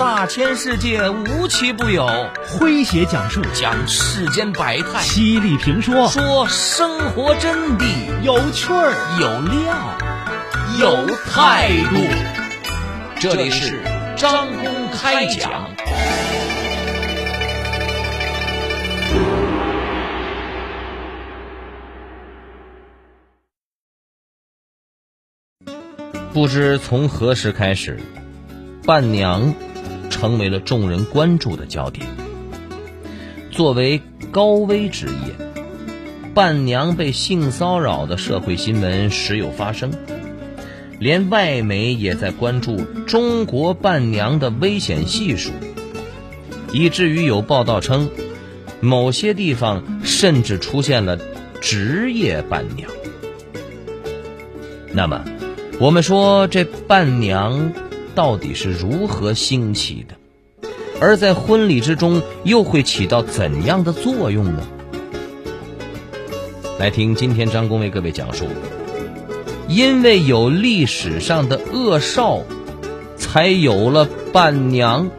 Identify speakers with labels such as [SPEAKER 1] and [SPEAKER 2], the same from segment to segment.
[SPEAKER 1] 大千世界无奇不有，
[SPEAKER 2] 诙谐讲述。
[SPEAKER 1] 讲世间百态，
[SPEAKER 2] 犀利评说。
[SPEAKER 1] 说生活真谛，
[SPEAKER 2] 有趣儿。
[SPEAKER 1] 有料，有态度。这里是张公开讲。不知从何时开始，伴娘成为了众人关注的焦点。作为高危职业，伴娘被性骚扰的社会新闻时有发生，连外媒也在关注中国伴娘的危险系数，以至于有报道称，某些地方甚至出现了职业伴娘。那么，我们说这伴娘到底是如何兴起的？而在婚礼之中又会起到怎样的作用呢？来听今天张工为各位讲述：因为有历史上的恶少，才有了伴娘。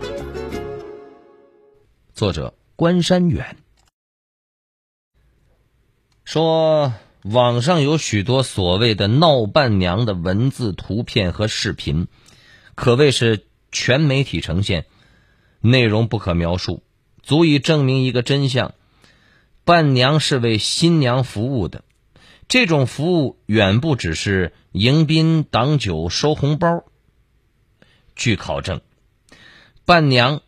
[SPEAKER 1] 作者关山远说。网上有许多所谓的闹伴娘的文字、图片和视频，可谓是全媒体呈现，内容不可描述，足以证明一个真相：伴娘是为新娘服务的。这种服务远不只是迎宾、挡酒、收红包。据考证，伴娘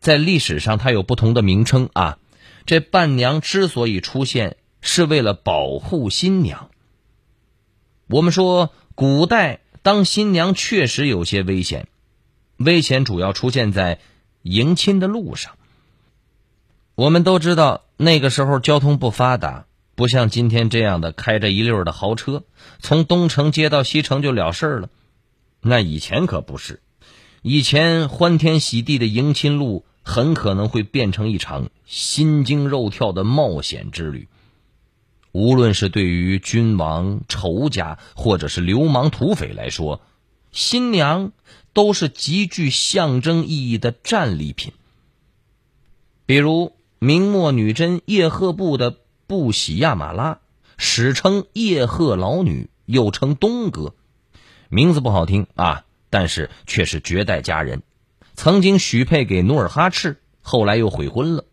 [SPEAKER 1] 在历史上它有不同的名称啊。这伴娘之所以出现，是为了保护新娘。我们说，古代当新娘确实有些危险，危险主要出现在迎亲的路上。我们都知道，那个时候交通不发达，不像今天这样的开着一溜的豪车，从东城接到西城就了事了。那以前可不是，以前欢天喜地的迎亲路，很可能会变成一场心惊肉跳的冒险之旅。无论是对于君王、仇家，或者是流氓土匪来说，新娘都是极具象征意义的战利品。比如明末女真叶赫部的布喜亚马拉，史称叶赫老女，又称东哥，名字不好听啊，但是却是绝代佳人，曾经许配给努尔哈赤，后来又悔婚了。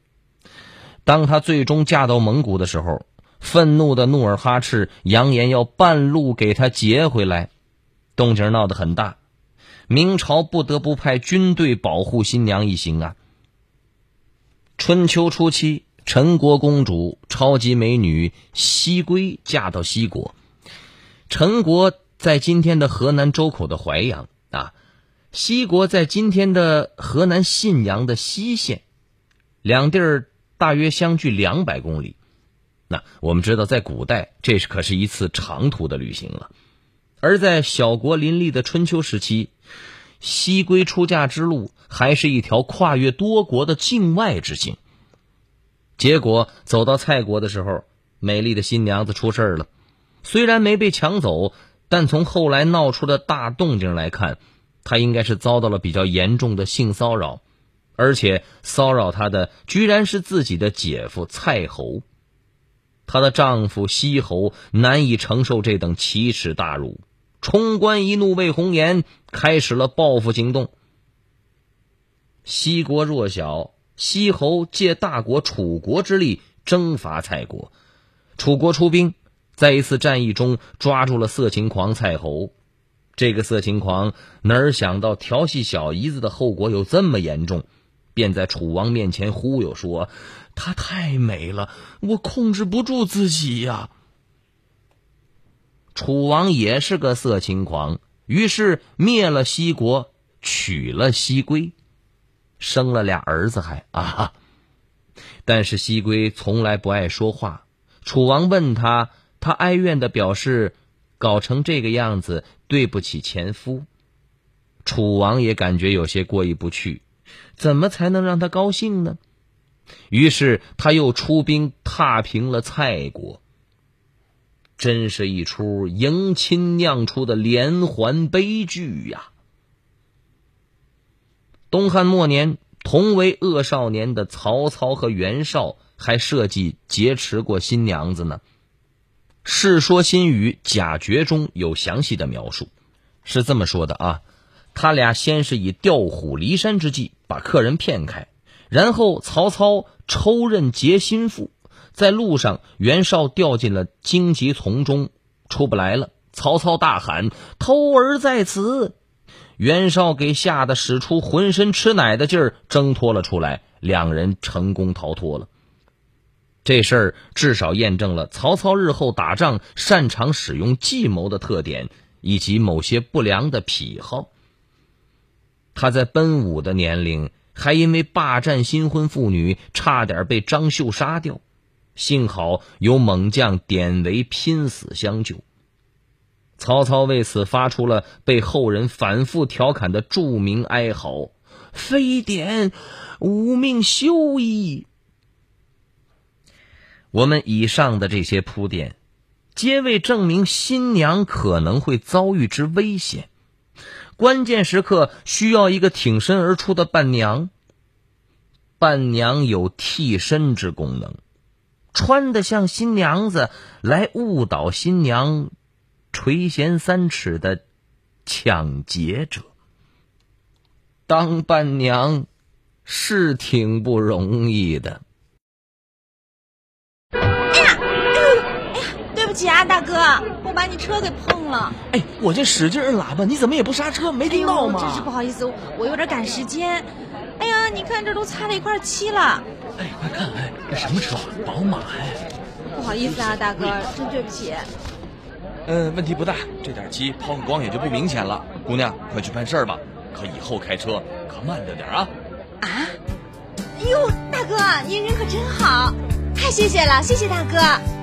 [SPEAKER 1] 当她最终嫁到蒙古的时候。愤怒的努尔哈赤扬言要半路给他劫回来，动静闹得很大，明朝不得不派军队保护新娘一行啊。春秋初期，陈国公主超级美女西归嫁到西国，陈国在今天的河南周口的淮阳啊，西国在今天的河南信阳的西县，两地儿大约相距两百公里。那我们知道，在古代，这是可是一次长途的旅行了；而在小国林立的春秋时期，西归出嫁之路还是一条跨越多国的境外之行。结果走到蔡国的时候，美丽的新娘子出事了。虽然没被抢走，但从后来闹出的大动静来看，她应该是遭到了比较严重的性骚扰，而且骚扰她的居然是自己的姐夫蔡侯。她的丈夫西侯难以承受这等奇耻大辱，冲冠一怒为红颜，开始了报复行动。西国弱小，西侯借大国楚国之力征伐蔡国，楚国出兵，在一次战役中抓住了色情狂蔡侯。这个色情狂哪儿想到调戏小姨子的后果有这么严重？便在楚王面前忽悠说：“她太美了，我控制不住自己呀。”楚王也是个色情狂，于是灭了西国，娶了西归，生了俩儿子，还啊！但是西归从来不爱说话。楚王问他，他哀怨的表示：“搞成这个样子，对不起前夫。”楚王也感觉有些过意不去。怎么才能让他高兴呢？于是他又出兵踏平了蔡国。真是一出迎亲酿出的连环悲剧呀！东汉末年，同为恶少年的曹操和袁绍还设计劫持过新娘子呢。《世说新语·贾诀》中有详细的描述，是这么说的啊：他俩先是以调虎离山之计把客人骗开，然后曹操抽刃劫心腹，在路上袁绍掉进了荆棘丛中，出不来了。曹操大喊：“偷儿在此！”袁绍给吓得使出浑身吃奶的劲儿，挣脱了出来，两人成功逃脱了。这事儿至少验证了曹操日后打仗擅长使用计谋的特点，以及某些不良的癖好。他在奔五的年龄，还因为霸占新婚妇女，差点被张绣杀掉，幸好有猛将典韦拼死相救。曹操为此发出了被后人反复调侃的著名哀嚎：“非典，吾命休矣。”我们以上的这些铺垫，皆为证明新娘可能会遭遇之危险。关键时刻需要一个挺身而出的伴娘。伴娘有替身之功能，穿得像新娘子来误导新娘。垂涎三尺的抢劫者，当伴娘是挺不容易的。
[SPEAKER 3] 起啊，大哥，我把你车给碰了。
[SPEAKER 2] 哎，我这使劲摁喇叭，你怎么也不刹车？没听到吗？
[SPEAKER 3] 真是不好意思，我有点赶时间。哎呀，你看这都擦了一块漆了。
[SPEAKER 2] 哎，快看，哎，这什么车？宝马哎。
[SPEAKER 3] 不好意思啊，大哥，真对不起。
[SPEAKER 4] 嗯，问题不大，这点漆抛个光也就不明显了。姑娘，快去办事儿吧，可以后开车可慢着点啊！
[SPEAKER 3] 啊？哟，大哥，您人可真好，太谢谢了，谢谢大哥。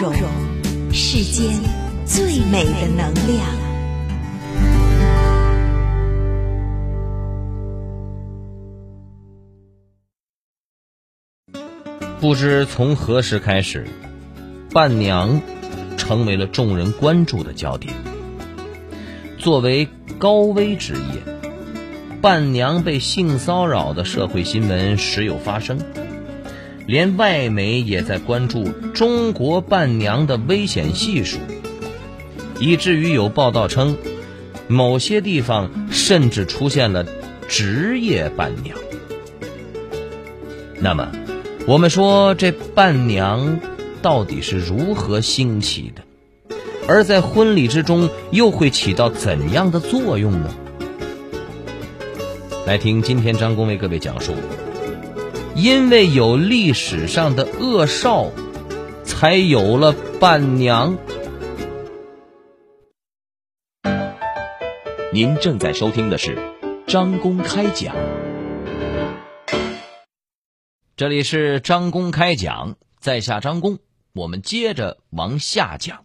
[SPEAKER 5] 容，世间最美的能量。
[SPEAKER 1] 不知从何时开始，伴娘。成为了众人关注的焦点。作为高危职业，伴娘被性骚扰的社会新闻时有发生，连外媒也在关注中国伴娘的危险系数，以至于有报道称，某些地方甚至出现了职业伴娘。那么，我们说这伴娘。到底是如何兴起的？而在婚礼之中又会起到怎样的作用呢？来听今天张工为各位讲述：因为有历史上的恶少，才有了伴娘。
[SPEAKER 6] 您正在收听的是张公开讲，
[SPEAKER 1] 这里是张公开讲，在下张公。我们接着往下讲，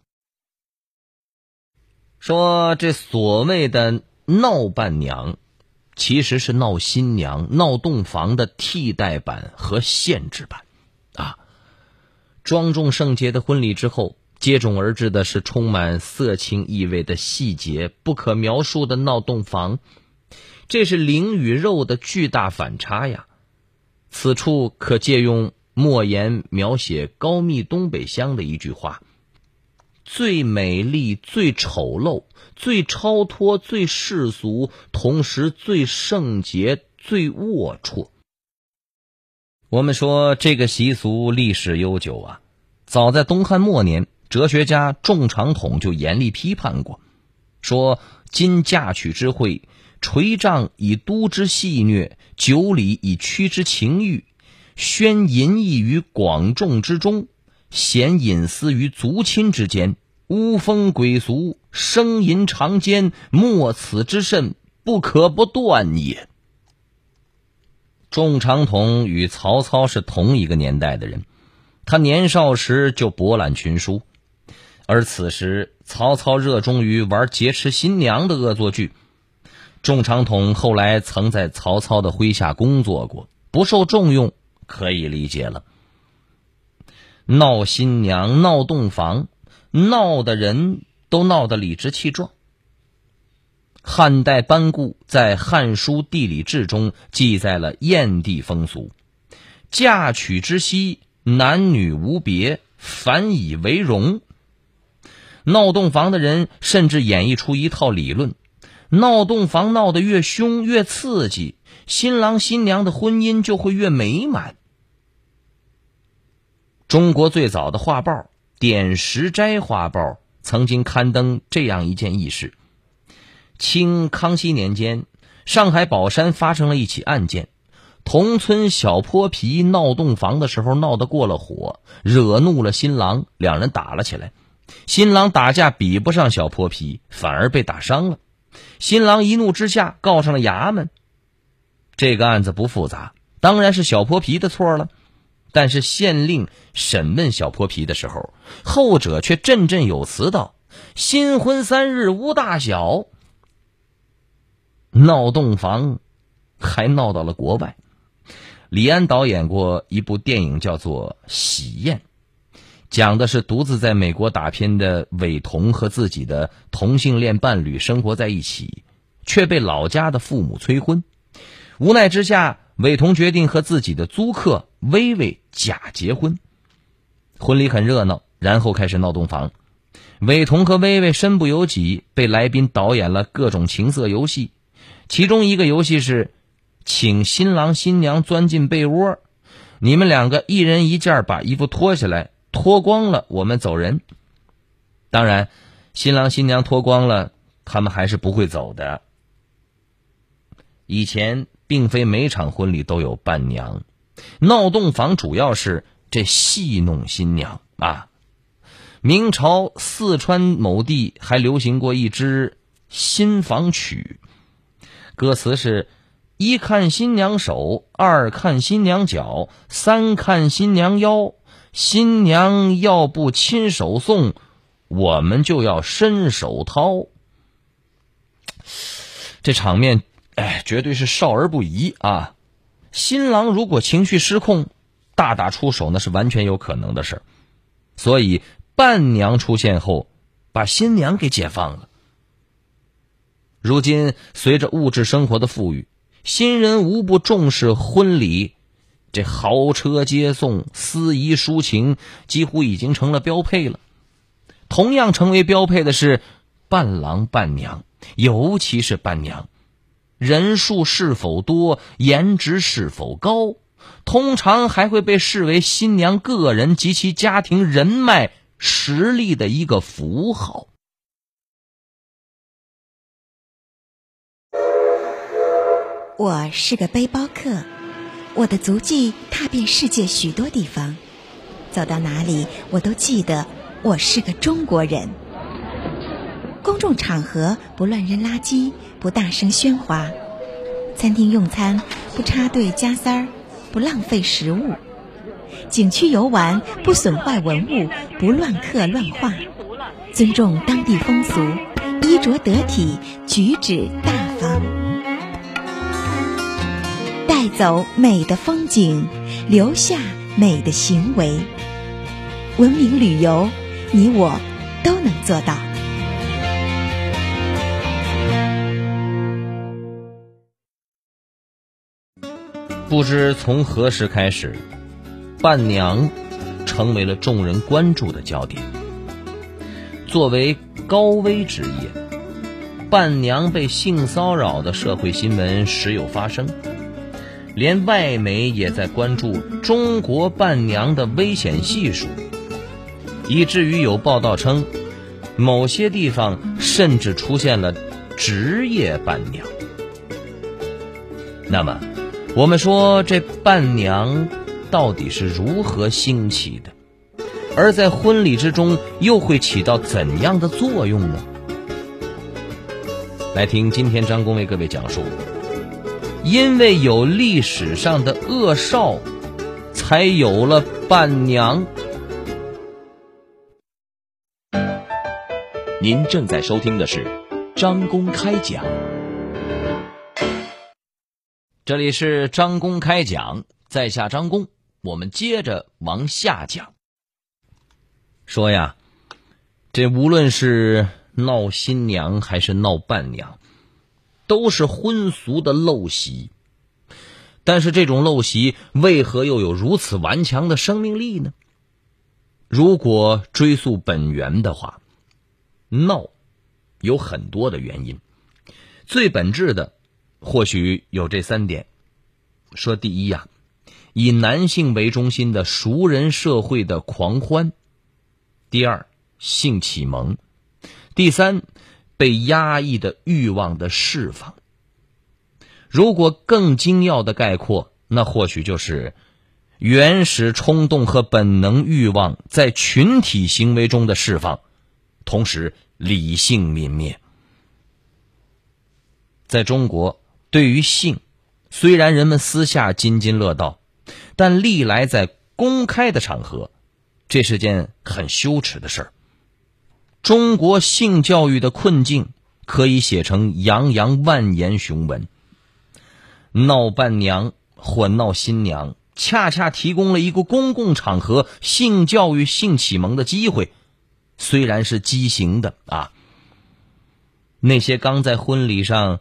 [SPEAKER 1] 说这所谓的闹伴娘，其实是闹新娘、闹洞房的替代版和限制版，啊，庄重圣洁的婚礼之后，接踵而至的是充满色情意味的细节、不可描述的闹洞房，这是灵与肉的巨大反差呀！此处可借用。莫言描写高密东北乡的一句话：“最美丽、最丑陋、最超脱、最世俗，同时最圣洁、最龌龊。”我们说这个习俗历史悠久啊，早在东汉末年，哲学家仲长统就严厉批判过，说：“今嫁娶之会，垂杖以督之戏谑，酒礼以驱之情欲。”宣淫逸于广众之中，嫌隐私于族亲之间，污风鬼俗，生淫长奸，莫此之甚，不可不断也。仲长统与曹操是同一个年代的人，他年少时就博览群书，而此时曹操热衷于玩劫持新娘的恶作剧。仲长统后来曾在曹操的麾下工作过，不受重用。可以理解了，闹新娘、闹洞房，闹的人都闹得理直气壮。汉代班固在《汉书地理志》中记载了燕地风俗：嫁娶之夕，男女无别，反以为荣。闹洞房的人甚至演绎出一套理论：闹洞房闹得越凶越刺激，新郎新娘的婚姻就会越美满。中国最早的画报《点石斋画报》曾经刊登这样一件轶事：清康熙年间，上海宝山发生了一起案件，同村小泼皮闹洞房的时候闹得过了火，惹怒了新郎，两人打了起来。新郎打架比不上小泼皮，反而被打伤了。新郎一怒之下告上了衙门。这个案子不复杂，当然是小泼皮的错了。但是县令审问小泼皮的时候，后者却振振有词道：“新婚三日无大小。”闹洞房，还闹到了国外。李安导演过一部电影，叫做《喜宴》。讲的是独自在美国打拼的伟童和自己的同性恋伴侣生活在一起，却被老家的父母催婚。无奈之下，伟同决定和自己的租客薇薇假结婚。婚礼很热闹，然后开始闹洞房。伟同和薇薇身不由己，被来宾导演了各种情色游戏。其中一个游戏是，请新郎新娘钻进被窝，你们两个一人一件把衣服脱下来。脱光了，我们走人。当然，新郎新娘脱光了，他们还是不会走的。以前并非每场婚礼都有伴娘，闹洞房主要是这戏弄新娘啊。明朝四川某地还流行过一支新房曲，歌词是：一看新娘手，二看新娘脚，三看新娘腰。新娘要不亲手送，我们就要伸手掏。这场面，哎，绝对是少儿不宜啊！新郎如果情绪失控，大打出手那是完全有可能的事儿。所以伴娘出现后，把新娘给解放了。如今随着物质生活的富裕，新人无不重视婚礼。这豪车接送、司仪抒情，几乎已经成了标配了。同样成为标配的是伴郎伴娘，尤其是伴娘，人数是否多、颜值是否高，通常还会被视为新娘个人及其家庭人脉实力的一个符号。
[SPEAKER 5] 我是个背包客。我的足迹踏遍世界许多地方，走到哪里我都记得我是个中国人。公众场合不乱扔垃圾，不大声喧哗；餐厅用餐不插队加塞儿，不浪费食物；景区游玩不损坏文物，不乱刻乱画；尊重当地风俗，衣着得体，举止大方。带走美的风景，留下美的行为。文明旅游，你我都能做到。
[SPEAKER 1] 不知从何时开始，伴娘成为了众人关注的焦点。作为高危职业，伴娘被性骚扰的社会新闻时有发生。连外媒也在关注中国伴娘的危险系数，以至于有报道称，某些地方甚至出现了职业伴娘。那么，我们说这伴娘到底是如何兴起的？而在婚礼之中又会起到怎样的作用呢？来听今天张工为各位讲述。因为有历史上的恶少，才有了伴娘。
[SPEAKER 6] 您正在收听的是张公开讲，
[SPEAKER 1] 这里是张公开讲，在下张公，我们接着往下讲。说呀，这无论是闹新娘还是闹伴娘，都是婚俗的陋习。但是这种陋习为何又有如此顽强的生命力呢？如果追溯本源的话，闹有很多的原因，最本质的或许有这三点：说第一呀，以男性为中心的熟人社会的狂欢；第二，性启蒙；第三，被压抑的欲望的释放。如果更精要的概括，那或许就是原始冲动和本能欲望在群体行为中的释放，同时理性泯灭。在中国，对于性，虽然人们私下津津乐道，但历来在公开的场合，这是件很羞耻的事儿。中国性教育的困境可以写成洋洋万言雄文。闹伴娘或闹新娘，恰恰提供了一个公共场合性教育、性启蒙的机会，虽然是畸形的啊。那些刚在婚礼上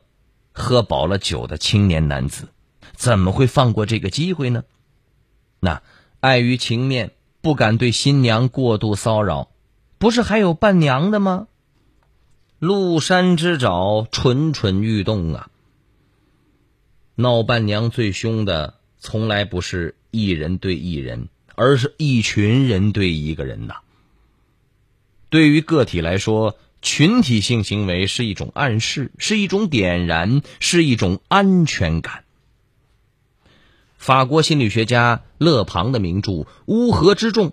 [SPEAKER 1] 喝饱了酒的青年男子，怎么会放过这个机会呢？那碍于情面，不敢对新娘过度骚扰，不是还有伴娘的吗？鹿山之爪，蠢蠢欲动啊！闹伴娘最凶的，从来不是一人对一人，而是一群人对一个人呐。对于个体来说，群体性行为是一种暗示，是一种点燃，是一种安全感。法国心理学家勒庞的名著《乌合之众》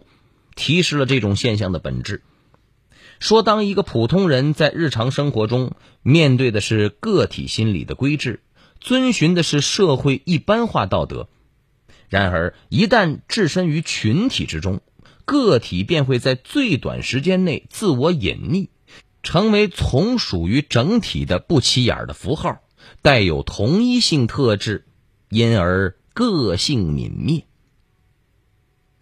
[SPEAKER 1] 提示了这种现象的本质，说当一个普通人在日常生活中面对的是个体心理的规制。遵循的是社会一般化道德，然而一旦置身于群体之中，个体便会在最短时间内自我隐匿，成为从属于整体的不起眼的符号，带有同一性特质，因而个性泯灭。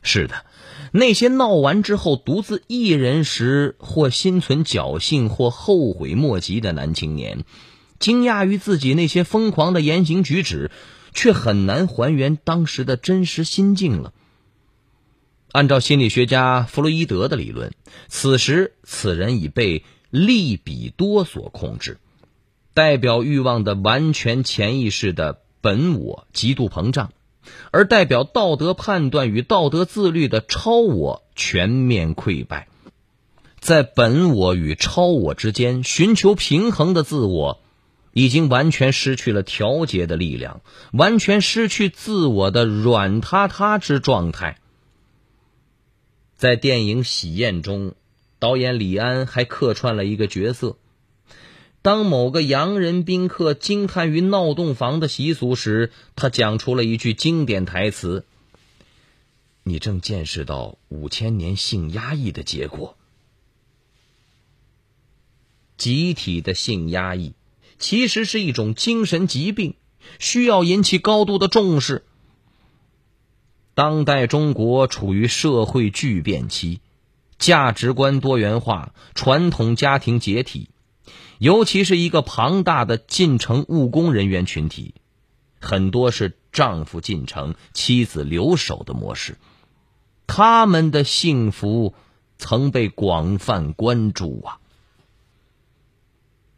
[SPEAKER 1] 是的，那些闹完之后独自一人时，或心存侥幸，或后悔莫及的男青年。惊讶于自己那些疯狂的言行举止，却很难还原当时的真实心境了。按照心理学家弗洛伊德的理论，此时此人已被利比多所控制，代表欲望的完全潜意识的本我极度膨胀，而代表道德判断与道德自律的超我全面溃败。在本我与超我之间寻求平衡的自我。已经完全失去了调节的力量，完全失去自我的软塌塌之状态。在电影《喜宴》中，导演李安还客串了一个角色。当某个洋人宾客惊叹于闹洞房的习俗时，他讲出了一句经典台词：“你正见识到五千年性压抑的结果，集体的性压抑。”其实是一种精神疾病，需要引起高度的重视。当代中国处于社会巨变期，价值观多元化，传统家庭解体，尤其是一个庞大的进城务工人员群体，很多是丈夫进城，妻子留守的模式，他们的幸福曾被广泛关注啊。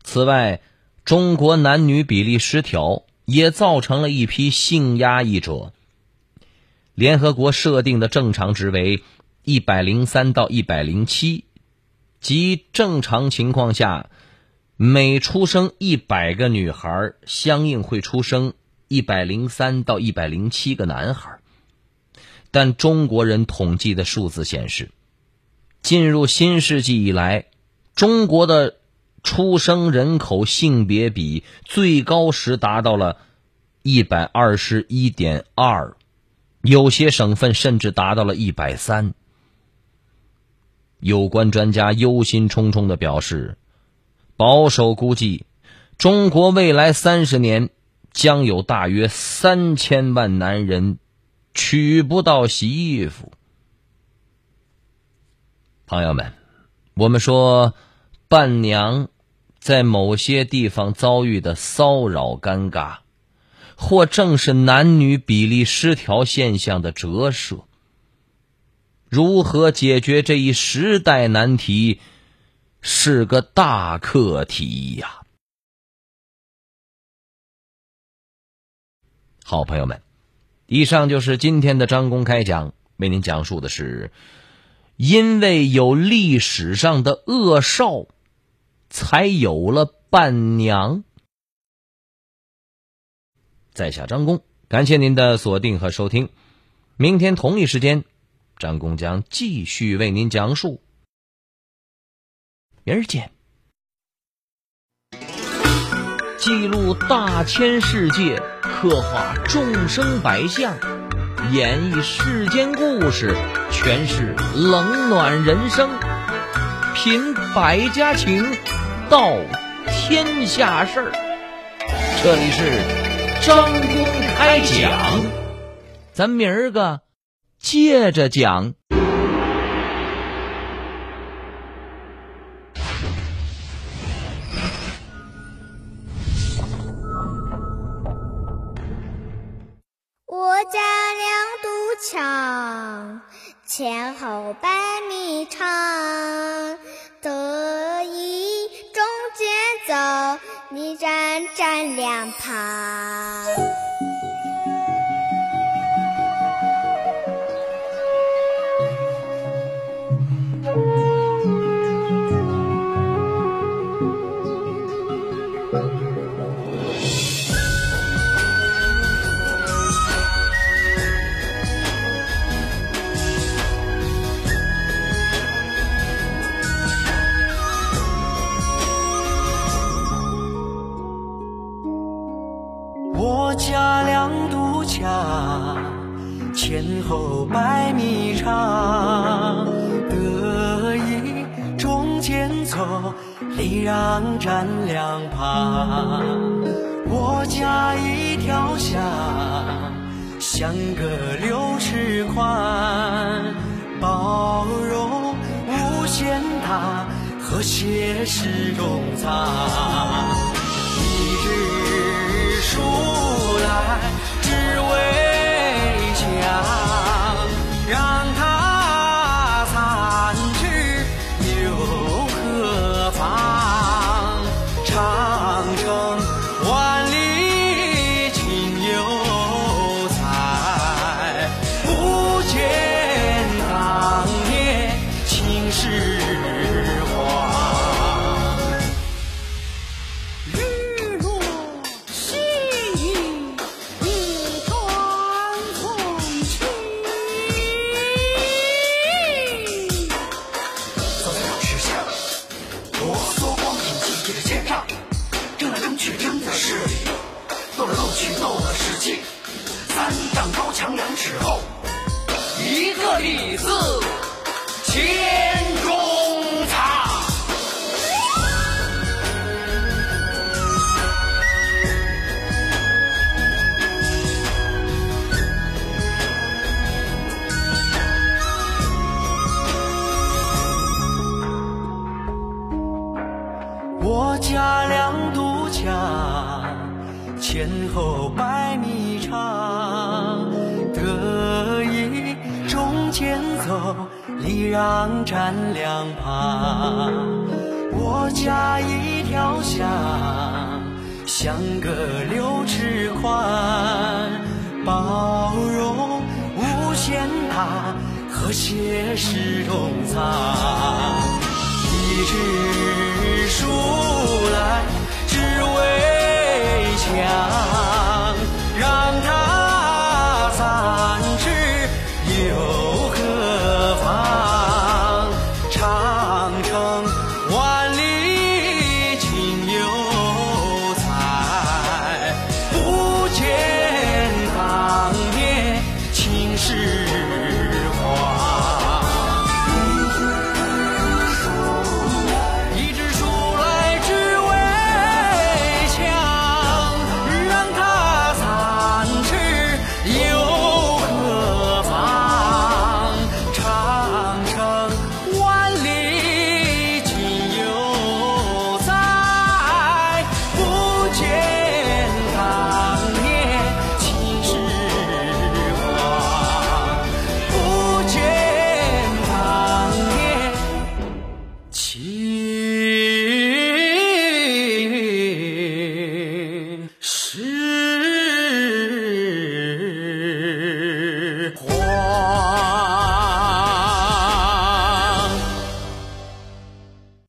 [SPEAKER 1] 此外，中国男女比例失调，也造成了一批性压抑者。联合国设定的正常值为一百零三到一百零七，即正常情况下，每出生一百个女孩，相应会出生一百零三到一百零七个男孩。但中国人统计的数字显示，进入新世纪以来，中国的。出生人口性别比最高时达到了一百二十一点二，有些省份甚至达到了一百三。有关专家忧心忡忡的表示，保守估计，中国未来三十年将有大约三千万男人娶不到媳妇。朋友们，我们说。伴娘，在某些地方遭遇的骚扰尴尬，或正是男女比例失调现象的折射。如何解决这一时代难题，是个大课题呀！好朋友们，以上就是今天的张公开讲，为您讲述的是：因为有历史上的恶少，才有了伴娘。在下张公，感谢您的锁定和收听，明天同一时间。张工将继续为您讲述，明儿见。记录大千世界，刻画众生百相，演绎世间故事，诠释冷暖人生，品百家情，道天下事儿。这里是张公开讲，咱明儿个。接着讲，
[SPEAKER 7] 我家两堵墙，前后百米长，得意中间走，你站站两旁。
[SPEAKER 8] 礼让站两旁。我家一条巷，相隔六尺宽，包容无限大，和谐是中藏。一日书前走，礼让站两旁。我家一条巷，相隔六尺宽，包容无限大，和谐是中藏。一纸书来，只为墙。